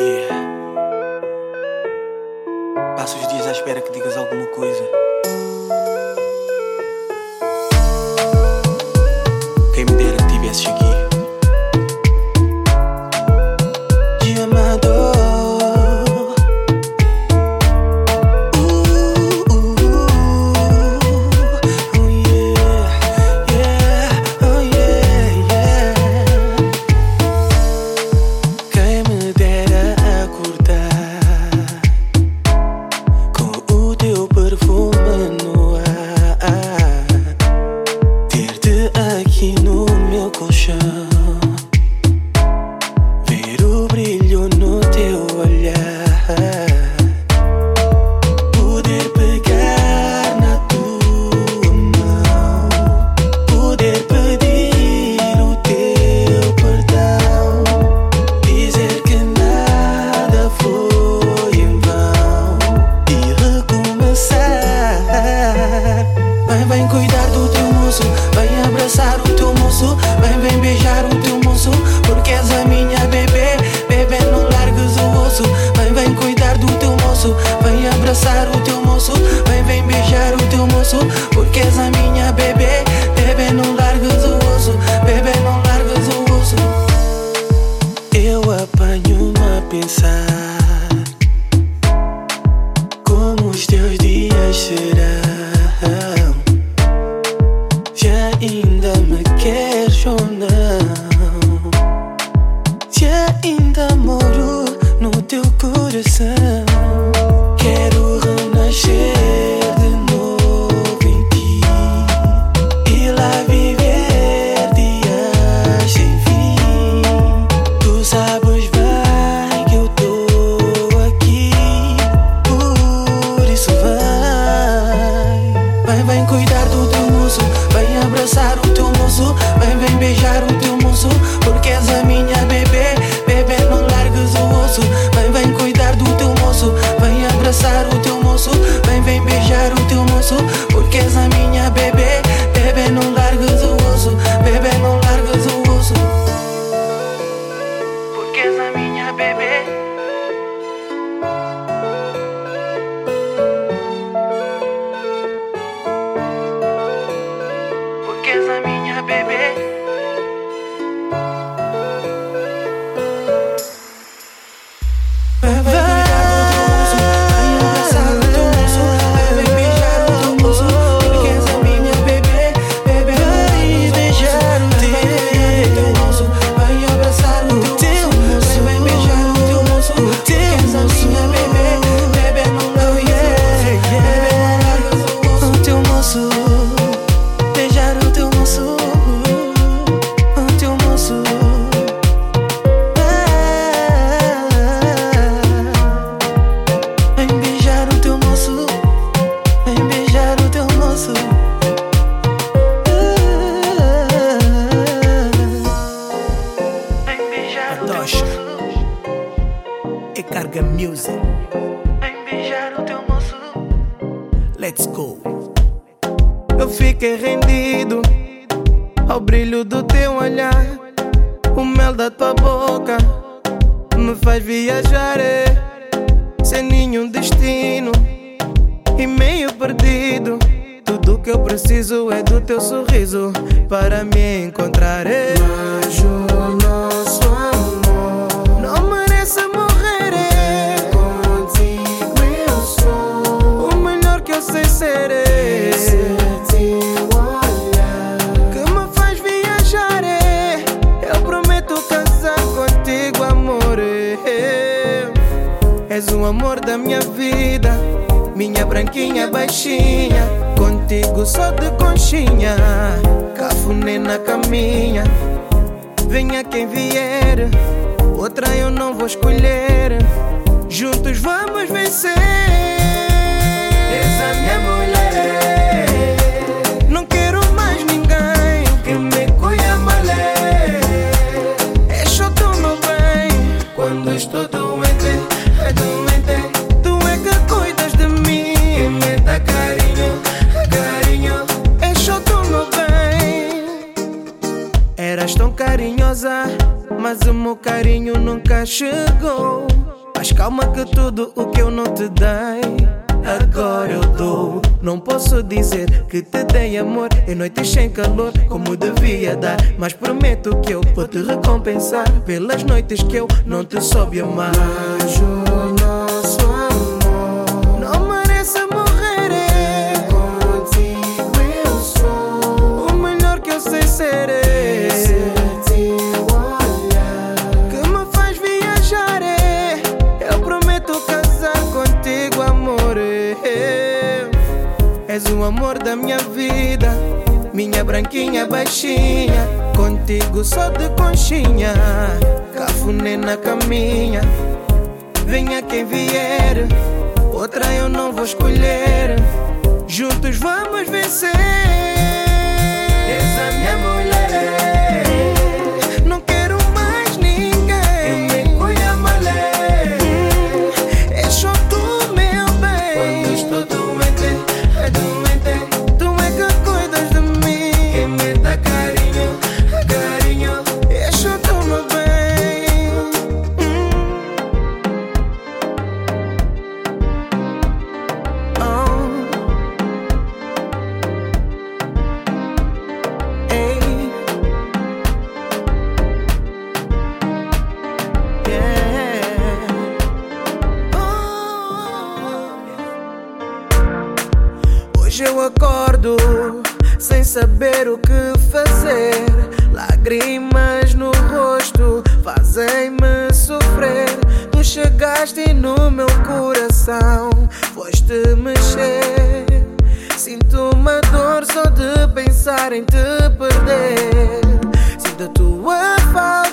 Yeah. Passo os dias à espera que digas alguma coisa. abraçar o teu moço. Vem, vem beijar o teu moço Porque és a minha bebê Bebê, não largas o osso Bebê, não largas o osso. Eu apanho-me a pensar Como os teus dias serão? Já ainda me queres ou não abraçar o teu moço, vem, vem beijar o teu moço, porque és a minha bebê, bebê não largas o osso, bebê não largas o osso, porque és a minha bebê. Porque és a minha fiquei rendido ao brilho do teu olhar. O mel da tua boca me faz viajar é, sem nenhum destino e meio perdido. Tudo que eu preciso é do teu sorriso para me encontrar. É. Mas, minha vida, minha branquinha baixinha. Contigo só de conchinha, cafuné na caminha. Venha quem vier, outra eu não vou escolher. Juntos vamos vencer. Essa minha mulher. mas o meu carinho nunca chegou. Mas calma que tudo o que eu não te dei, agora eu dou. Não posso dizer que te dei amor em noites sem calor, como devia dar. Mas prometo que eu vou te recompensar pelas noites que eu não te soube amar. vida, minha branquinha baixinha. Contigo só de conchinha, cafuné na caminha. Venha quem vier, outra eu não vou escolher. Juntos vamos vencer. Essa é minha mulher. sem saber o que fazer. Lágrimas no rosto fazem-me sofrer. Tu chegaste no meu coração, foste mexer. Sinto uma dor só de pensar em te perder. Sinto a tua falta.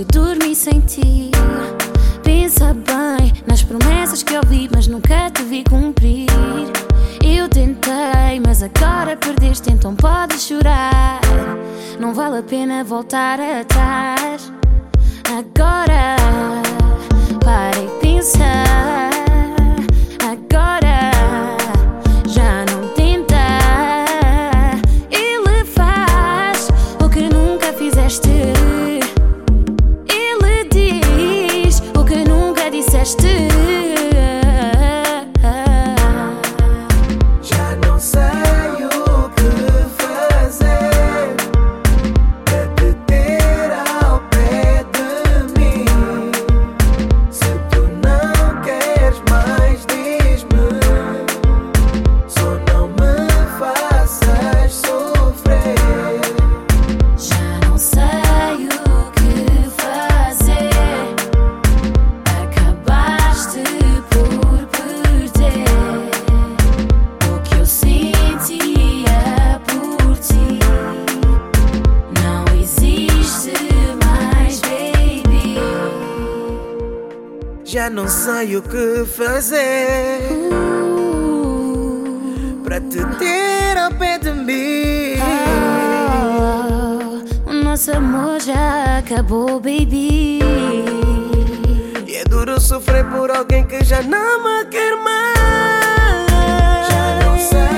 que dormi sem ti. Pensa bem nas promessas que ouvi, mas nunca te vi cumprir. Eu tentei, mas agora perdeste, então podes chorar. Não vale a pena voltar atrás. Agora para e pensar. sei o que fazer para te ter ao pé de mim. Ah, o nosso amor já acabou, baby. E é duro sofrer por alguém que já não me quer mais. Já não sei.